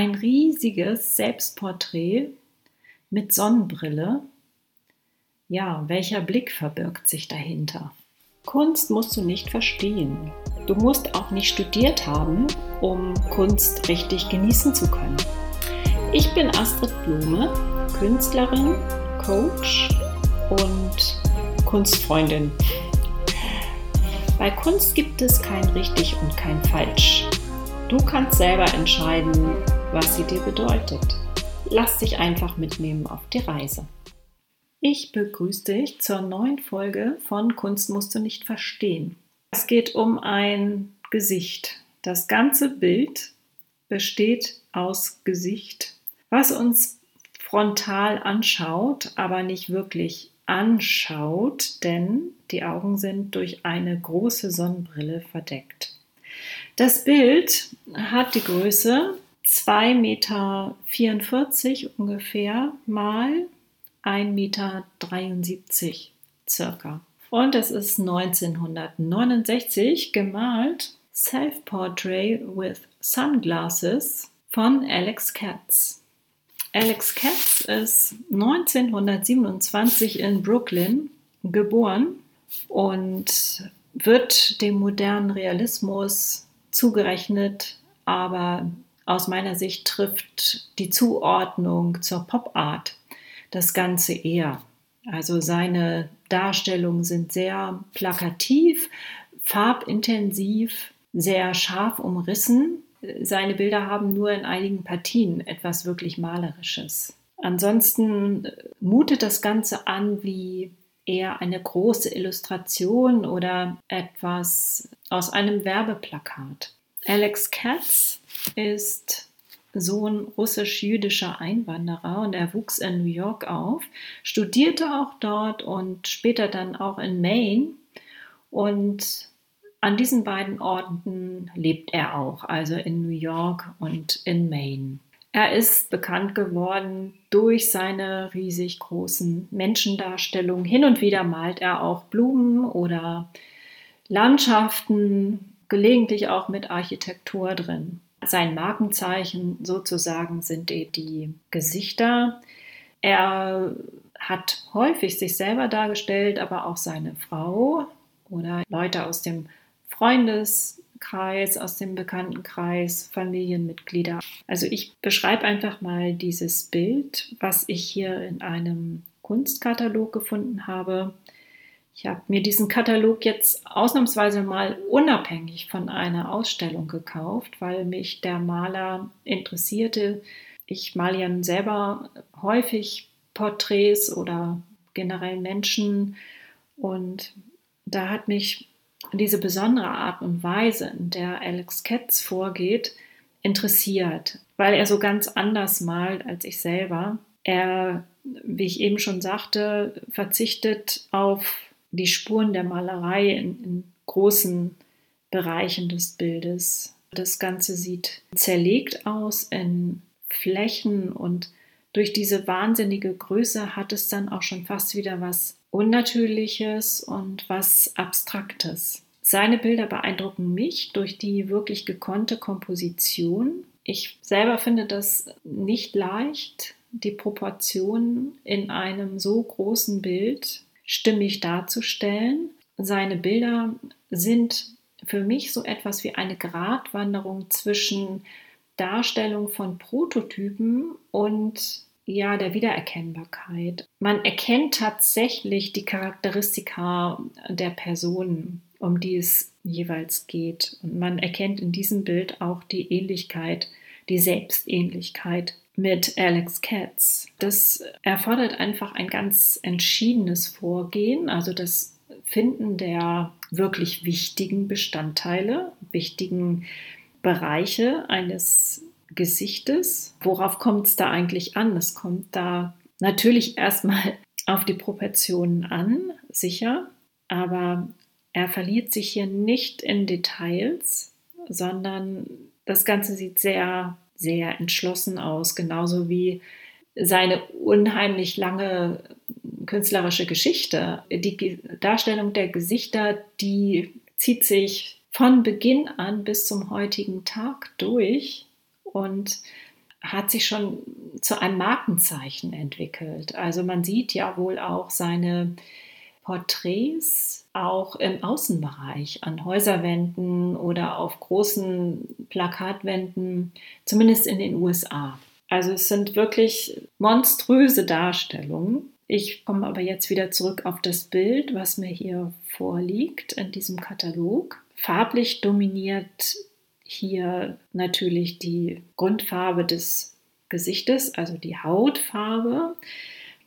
ein riesiges Selbstporträt mit Sonnenbrille. Ja, welcher Blick verbirgt sich dahinter? Kunst musst du nicht verstehen. Du musst auch nicht studiert haben, um Kunst richtig genießen zu können. Ich bin Astrid Blume, Künstlerin, Coach und Kunstfreundin. Bei Kunst gibt es kein richtig und kein falsch. Du kannst selber entscheiden, was sie dir bedeutet. Lass dich einfach mitnehmen auf die Reise. Ich begrüße dich zur neuen Folge von Kunst musst du nicht verstehen. Es geht um ein Gesicht. Das ganze Bild besteht aus Gesicht, was uns frontal anschaut, aber nicht wirklich anschaut, denn die Augen sind durch eine große Sonnenbrille verdeckt. Das Bild hat die Größe 2,44 Meter ungefähr mal 1,73 Meter circa. Und es ist 1969 gemalt Self-Portrait with Sunglasses von Alex Katz. Alex Katz ist 1927 in Brooklyn geboren und wird dem modernen Realismus zugerechnet, aber aus meiner Sicht trifft die Zuordnung zur Pop Art das Ganze eher. Also seine Darstellungen sind sehr plakativ, farbintensiv, sehr scharf umrissen. Seine Bilder haben nur in einigen Partien etwas wirklich Malerisches. Ansonsten mutet das Ganze an wie eher eine große Illustration oder etwas aus einem Werbeplakat. Alex Katz ist Sohn russisch-jüdischer Einwanderer und er wuchs in New York auf, studierte auch dort und später dann auch in Maine. Und an diesen beiden Orten lebt er auch, also in New York und in Maine. Er ist bekannt geworden durch seine riesig großen Menschendarstellungen. Hin und wieder malt er auch Blumen oder Landschaften, gelegentlich auch mit Architektur drin. Sein Markenzeichen sozusagen sind die Gesichter. Er hat häufig sich selber dargestellt, aber auch seine Frau oder Leute aus dem Freundeskreis, aus dem Bekanntenkreis, Familienmitglieder. Also ich beschreibe einfach mal dieses Bild, was ich hier in einem Kunstkatalog gefunden habe. Ich habe mir diesen Katalog jetzt ausnahmsweise mal unabhängig von einer Ausstellung gekauft, weil mich der Maler interessierte. Ich male ja selber häufig Porträts oder generell Menschen und da hat mich diese besondere Art und Weise, in der Alex Katz vorgeht, interessiert, weil er so ganz anders malt als ich selber. Er, wie ich eben schon sagte, verzichtet auf die Spuren der Malerei in, in großen Bereichen des Bildes. Das Ganze sieht zerlegt aus in Flächen und durch diese wahnsinnige Größe hat es dann auch schon fast wieder was Unnatürliches und was Abstraktes. Seine Bilder beeindrucken mich durch die wirklich gekonnte Komposition. Ich selber finde das nicht leicht, die Proportionen in einem so großen Bild stimmig darzustellen. Seine Bilder sind für mich so etwas wie eine Gratwanderung zwischen Darstellung von Prototypen und ja, der Wiedererkennbarkeit. Man erkennt tatsächlich die Charakteristika der Personen, um die es jeweils geht. Und man erkennt in diesem Bild auch die Ähnlichkeit, die Selbstähnlichkeit mit Alex Katz. Das erfordert einfach ein ganz entschiedenes Vorgehen, also das Finden der wirklich wichtigen Bestandteile, wichtigen Bereiche eines Gesichtes. Worauf kommt es da eigentlich an? Es kommt da natürlich erstmal auf die Proportionen an, sicher, aber er verliert sich hier nicht in Details, sondern das Ganze sieht sehr sehr entschlossen aus, genauso wie seine unheimlich lange künstlerische Geschichte. Die Darstellung der Gesichter, die zieht sich von Beginn an bis zum heutigen Tag durch und hat sich schon zu einem Markenzeichen entwickelt. Also man sieht ja wohl auch seine Porträts auch im Außenbereich an Häuserwänden oder auf großen Plakatwänden, zumindest in den USA. Also es sind wirklich monströse Darstellungen. Ich komme aber jetzt wieder zurück auf das Bild, was mir hier vorliegt in diesem Katalog. Farblich dominiert hier natürlich die Grundfarbe des Gesichtes, also die Hautfarbe.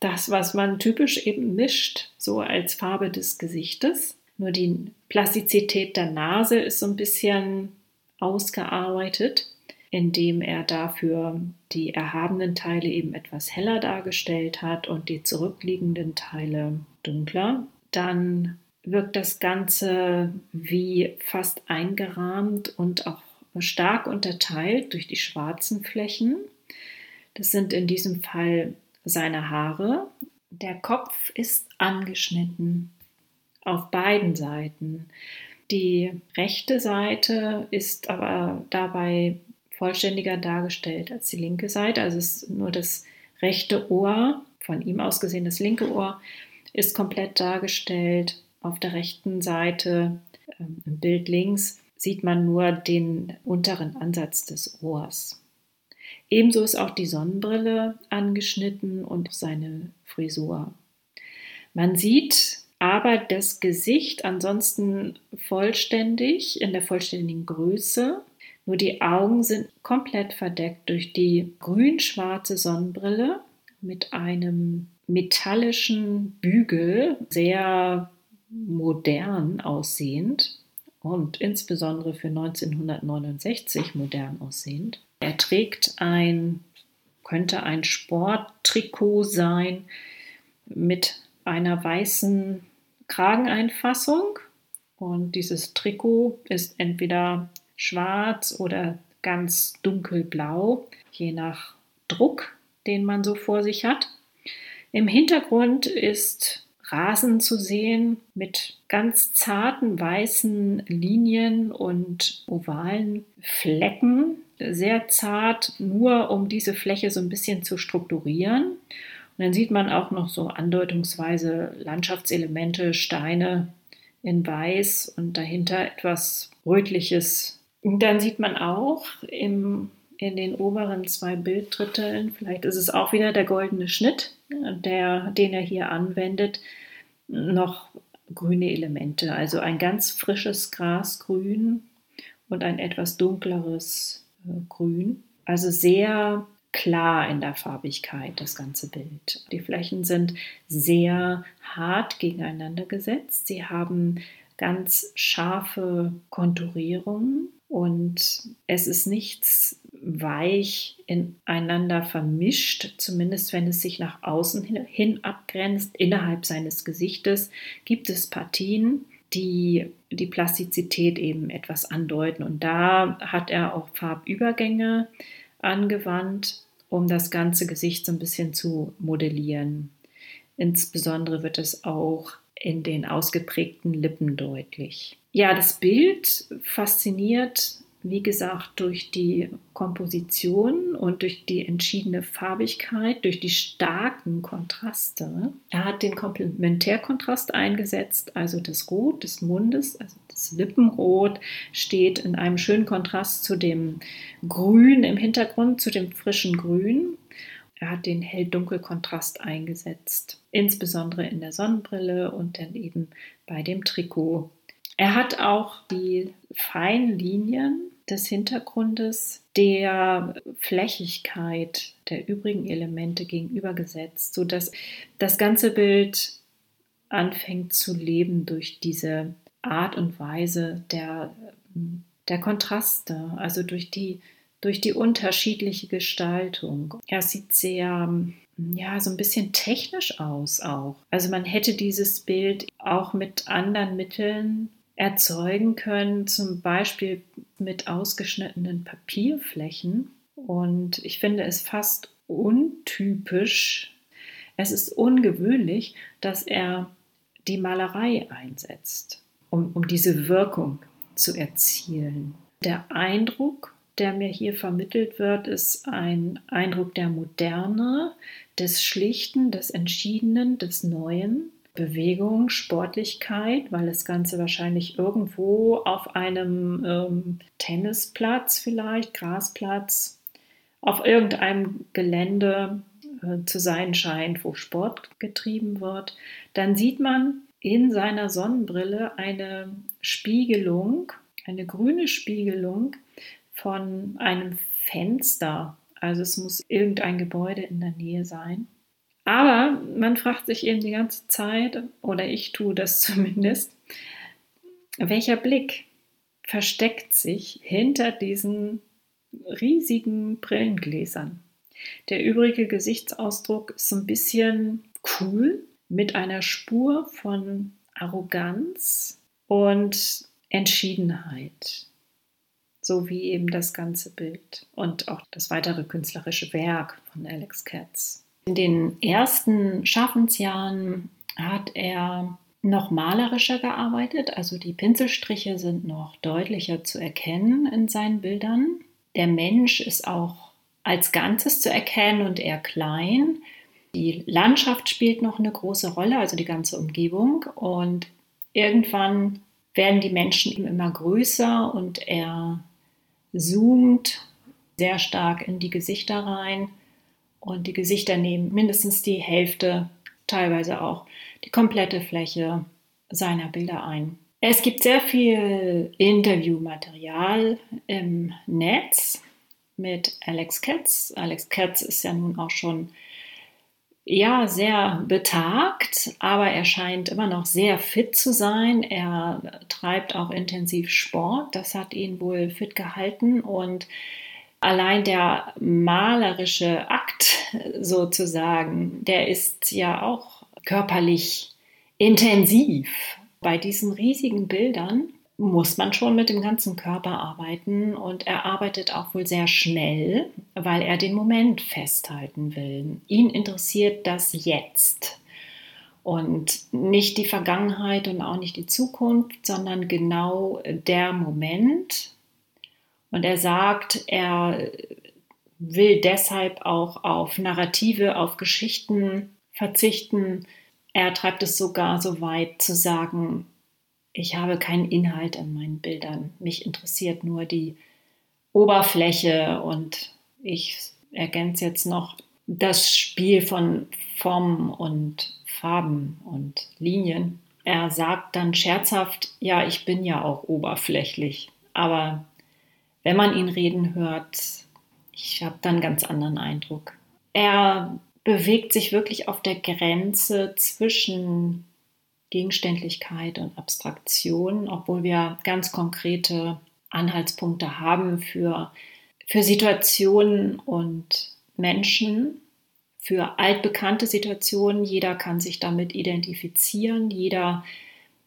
Das, was man typisch eben mischt, so als Farbe des Gesichtes. Nur die Plastizität der Nase ist so ein bisschen ausgearbeitet, indem er dafür die erhabenen Teile eben etwas heller dargestellt hat und die zurückliegenden Teile dunkler. Dann wirkt das Ganze wie fast eingerahmt und auch stark unterteilt durch die schwarzen Flächen. Das sind in diesem Fall seine Haare. Der Kopf ist angeschnitten auf beiden Seiten. Die rechte Seite ist aber dabei vollständiger dargestellt als die linke Seite. Also ist nur das rechte Ohr, von ihm aus gesehen das linke Ohr, ist komplett dargestellt. Auf der rechten Seite, ähm, im Bild links, sieht man nur den unteren Ansatz des Ohrs. Ebenso ist auch die Sonnenbrille angeschnitten und seine Frisur. Man sieht aber das Gesicht ansonsten vollständig in der vollständigen Größe. Nur die Augen sind komplett verdeckt durch die grün-schwarze Sonnenbrille mit einem metallischen Bügel, sehr modern aussehend und insbesondere für 1969 modern aussehend. Er trägt ein, könnte ein Sporttrikot sein mit einer weißen Krageneinfassung. Und dieses Trikot ist entweder schwarz oder ganz dunkelblau, je nach Druck, den man so vor sich hat. Im Hintergrund ist Rasen zu sehen mit ganz zarten weißen Linien und ovalen Flecken. Sehr zart, nur um diese Fläche so ein bisschen zu strukturieren. Und dann sieht man auch noch so andeutungsweise Landschaftselemente, Steine in Weiß und dahinter etwas Rötliches. Und dann sieht man auch im, in den oberen zwei Bilddritteln, vielleicht ist es auch wieder der goldene Schnitt, der, den er hier anwendet, noch grüne Elemente. Also ein ganz frisches Grasgrün und ein etwas dunkleres Grün. Also sehr klar in der Farbigkeit, das ganze Bild. Die Flächen sind sehr hart gegeneinander gesetzt. Sie haben ganz scharfe Konturierungen und es ist nichts weich ineinander vermischt, zumindest wenn es sich nach außen hin abgrenzt. Innerhalb seines Gesichtes gibt es Partien, die die Plastizität eben etwas andeuten. Und da hat er auch Farbübergänge angewandt, um das ganze Gesicht so ein bisschen zu modellieren. Insbesondere wird es auch in den ausgeprägten Lippen deutlich. Ja, das Bild fasziniert wie gesagt, durch die Komposition und durch die entschiedene Farbigkeit, durch die starken Kontraste. Er hat den Komplementärkontrast eingesetzt, also das Rot des Mundes, also das Lippenrot steht in einem schönen Kontrast zu dem Grün im Hintergrund, zu dem frischen Grün. Er hat den Hell-Dunkel-Kontrast eingesetzt, insbesondere in der Sonnenbrille und dann eben bei dem Trikot. Er hat auch die feinen Linien des Hintergrundes der Flächigkeit der übrigen Elemente gegenübergesetzt, sodass das ganze Bild anfängt zu leben durch diese Art und Weise der, der Kontraste, also durch die, durch die unterschiedliche Gestaltung. Er sieht sehr, ja, so ein bisschen technisch aus auch. Also man hätte dieses Bild auch mit anderen Mitteln erzeugen können, zum Beispiel mit ausgeschnittenen Papierflächen. Und ich finde es fast untypisch, es ist ungewöhnlich, dass er die Malerei einsetzt, um, um diese Wirkung zu erzielen. Der Eindruck der mir hier vermittelt wird, ist ein Eindruck der Moderne, des Schlichten, des Entschiedenen, des Neuen. Bewegung, Sportlichkeit, weil das Ganze wahrscheinlich irgendwo auf einem ähm, Tennisplatz vielleicht, Grasplatz, auf irgendeinem Gelände äh, zu sein scheint, wo Sport getrieben wird. Dann sieht man in seiner Sonnenbrille eine Spiegelung, eine grüne Spiegelung von einem Fenster. Also es muss irgendein Gebäude in der Nähe sein. Aber man fragt sich eben die ganze Zeit, oder ich tue das zumindest, welcher Blick versteckt sich hinter diesen riesigen Brillengläsern? Der übrige Gesichtsausdruck ist so ein bisschen cool mit einer Spur von Arroganz und Entschiedenheit so wie eben das ganze Bild und auch das weitere künstlerische Werk von Alex Katz. In den ersten Schaffensjahren hat er noch malerischer gearbeitet, also die Pinselstriche sind noch deutlicher zu erkennen in seinen Bildern. Der Mensch ist auch als Ganzes zu erkennen und eher klein. Die Landschaft spielt noch eine große Rolle, also die ganze Umgebung. Und irgendwann werden die Menschen immer größer und er zoomt sehr stark in die Gesichter rein und die Gesichter nehmen mindestens die Hälfte, teilweise auch die komplette Fläche seiner Bilder ein. Es gibt sehr viel Interviewmaterial im Netz mit Alex Katz. Alex Katz ist ja nun auch schon ja, sehr betagt, aber er scheint immer noch sehr fit zu sein. Er treibt auch intensiv Sport. Das hat ihn wohl fit gehalten und allein der malerische Akt sozusagen, der ist ja auch körperlich intensiv. Bei diesen riesigen Bildern muss man schon mit dem ganzen Körper arbeiten und er arbeitet auch wohl sehr schnell, weil er den Moment festhalten will. Ihn interessiert das Jetzt und nicht die Vergangenheit und auch nicht die Zukunft, sondern genau der Moment. Und er sagt, er will deshalb auch auf Narrative, auf Geschichten verzichten. Er treibt es sogar so weit zu sagen, ich habe keinen Inhalt in meinen Bildern. Mich interessiert nur die Oberfläche und ich ergänze jetzt noch das Spiel von Formen und Farben und Linien. Er sagt dann scherzhaft, ja, ich bin ja auch oberflächlich, aber wenn man ihn reden hört, ich habe dann einen ganz anderen Eindruck. Er bewegt sich wirklich auf der Grenze zwischen Gegenständlichkeit und Abstraktion, obwohl wir ganz konkrete Anhaltspunkte haben für, für Situationen und Menschen, für altbekannte Situationen. Jeder kann sich damit identifizieren, jeder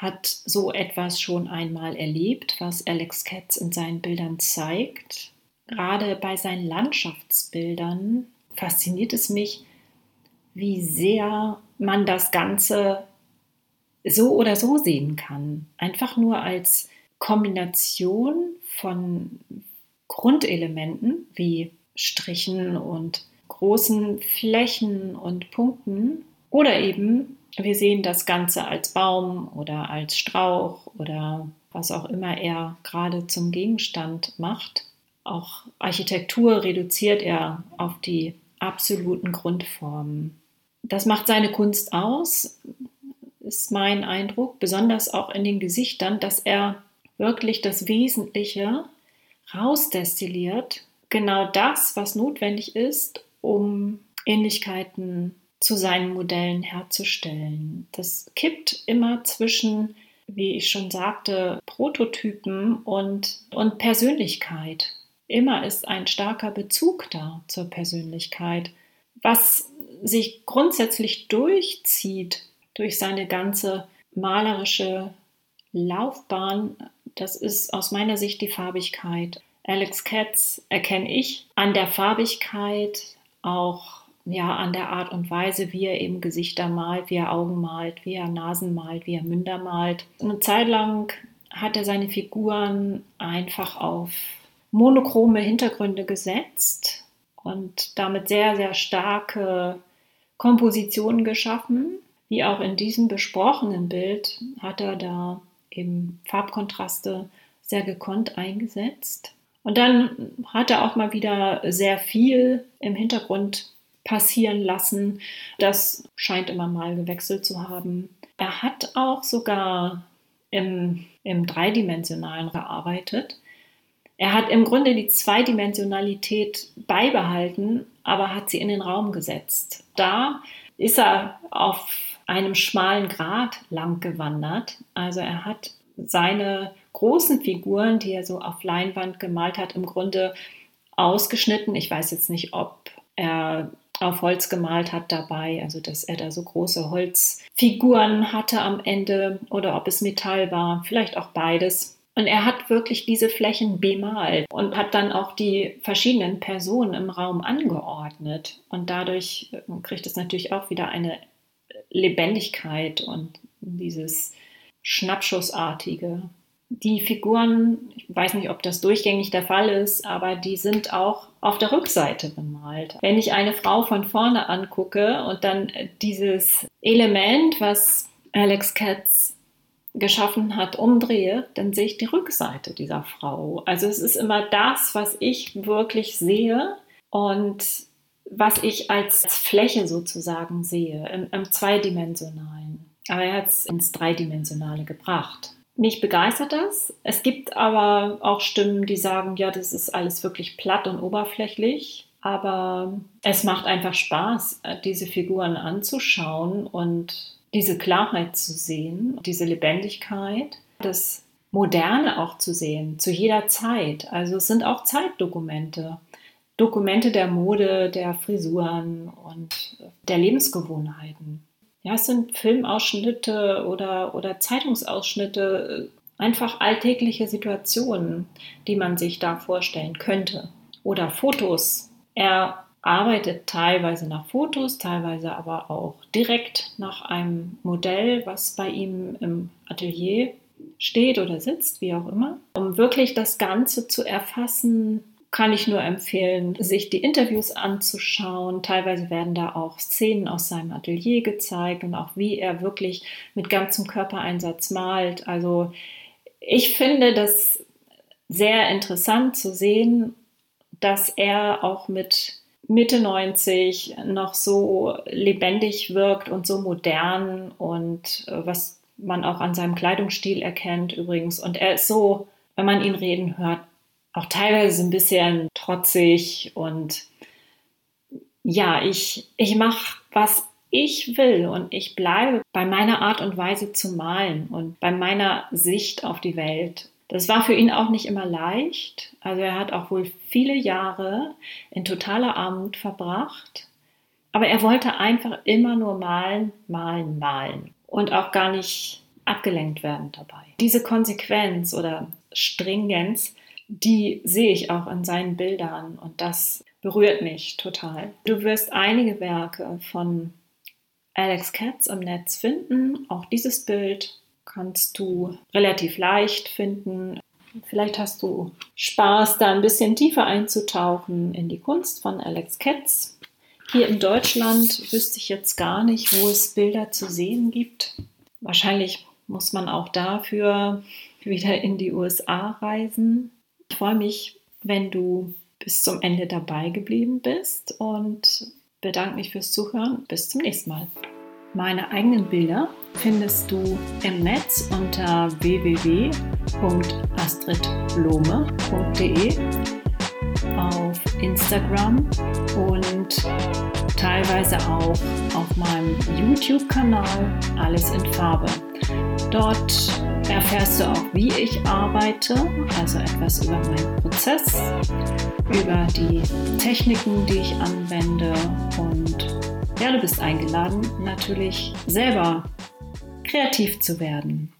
hat so etwas schon einmal erlebt, was Alex Katz in seinen Bildern zeigt. Gerade bei seinen Landschaftsbildern fasziniert es mich, wie sehr man das Ganze so oder so sehen kann. Einfach nur als Kombination von Grundelementen wie Strichen und großen Flächen und Punkten oder eben wir sehen das Ganze als Baum oder als Strauch oder was auch immer er gerade zum Gegenstand macht. Auch Architektur reduziert er auf die absoluten Grundformen. Das macht seine Kunst aus ist mein Eindruck, besonders auch in den Gesichtern, dass er wirklich das Wesentliche rausdestilliert. Genau das, was notwendig ist, um Ähnlichkeiten zu seinen Modellen herzustellen. Das kippt immer zwischen, wie ich schon sagte, Prototypen und, und Persönlichkeit. Immer ist ein starker Bezug da zur Persönlichkeit, was sich grundsätzlich durchzieht durch seine ganze malerische Laufbahn. Das ist aus meiner Sicht die Farbigkeit. Alex Katz erkenne ich an der Farbigkeit, auch ja, an der Art und Weise, wie er eben Gesichter malt, wie er Augen malt, wie er Nasen malt, wie er Münder malt. Eine Zeit lang hat er seine Figuren einfach auf monochrome Hintergründe gesetzt und damit sehr, sehr starke Kompositionen geschaffen. Wie auch in diesem besprochenen Bild hat er da eben Farbkontraste sehr gekonnt eingesetzt. Und dann hat er auch mal wieder sehr viel im Hintergrund passieren lassen. Das scheint immer mal gewechselt zu haben. Er hat auch sogar im, im Dreidimensionalen gearbeitet. Er hat im Grunde die Zweidimensionalität beibehalten, aber hat sie in den Raum gesetzt. Da ist er auf einem schmalen Grat lang gewandert. Also er hat seine großen Figuren, die er so auf Leinwand gemalt hat, im Grunde ausgeschnitten. Ich weiß jetzt nicht, ob er auf Holz gemalt hat dabei, also dass er da so große Holzfiguren hatte am Ende oder ob es Metall war, vielleicht auch beides. Und er hat wirklich diese Flächen bemalt und hat dann auch die verschiedenen Personen im Raum angeordnet. Und dadurch äh, kriegt es natürlich auch wieder eine Lebendigkeit und dieses Schnappschussartige die Figuren, ich weiß nicht, ob das durchgängig der Fall ist, aber die sind auch auf der Rückseite bemalt. Wenn ich eine Frau von vorne angucke und dann dieses Element, was Alex Katz geschaffen hat, umdrehe, dann sehe ich die Rückseite dieser Frau. Also es ist immer das, was ich wirklich sehe und was ich als Fläche sozusagen sehe, im, im Zweidimensionalen. Aber er hat es ins Dreidimensionale gebracht. Mich begeistert das. Es gibt aber auch Stimmen, die sagen, ja, das ist alles wirklich platt und oberflächlich. Aber es macht einfach Spaß, äh, diese Figuren anzuschauen und diese Klarheit zu sehen, diese Lebendigkeit, das Moderne auch zu sehen, zu jeder Zeit. Also es sind auch Zeitdokumente. Dokumente der Mode, der Frisuren und der Lebensgewohnheiten ja, es sind Filmausschnitte oder, oder Zeitungsausschnitte, äh, einfach alltägliche Situationen, die man sich da vorstellen könnte. Oder Fotos. Er arbeitet teilweise nach Fotos, teilweise aber auch direkt nach einem Modell, was bei ihm im Atelier steht oder sitzt, wie auch immer, um wirklich das Ganze zu erfassen, kann ich nur empfehlen, sich die Interviews anzuschauen. Teilweise werden da auch Szenen aus seinem Atelier gezeigt und auch wie er wirklich mit ganzem Körpereinsatz malt. Also ich finde das sehr interessant zu sehen, dass er auch mit Mitte 90 noch so lebendig wirkt und so modern und äh, was man auch an seinem Kleidungsstil erkennt übrigens. Und er ist so, wenn man ihn reden hört, auch teilweise ein bisschen trotzig und ja, ich, ich mache, was ich will und ich bleibe bei meiner Art und Weise zu malen und bei meiner Sicht auf die Welt. Das war für ihn auch nicht immer leicht. Also er hat auch wohl viele Jahre in totaler Armut verbracht. Aber er wollte einfach immer nur malen, malen, malen und auch gar nicht abgelenkt werden dabei. Diese Konsequenz oder Stringenz die sehe ich auch in seinen Bildern und das berührt mich total. Du wirst einige Werke von Alex Katz im Netz finden. Auch dieses Bild kannst du relativ leicht finden. Vielleicht hast du Spaß, da ein bisschen tiefer einzutauchen in die Kunst von Alex Katz. Hier in Deutschland wüsste ich jetzt gar nicht, wo es Bilder zu sehen gibt. Wahrscheinlich muss man auch dafür wieder in die USA reisen. Ich freue mich, wenn du bis zum Ende dabei geblieben bist und bedanke mich fürs Zuhören. Bis zum nächsten Mal. Meine eigenen Bilder findest du im Netz unter www.astridblome.de auf Instagram und teilweise auch auf meinem YouTube-Kanal Alles in Farbe. Dort erfährst du auch, wie ich arbeite, also etwas über meinen Prozess, über die Techniken, die ich anwende und ja, du bist eingeladen, natürlich selber kreativ zu werden.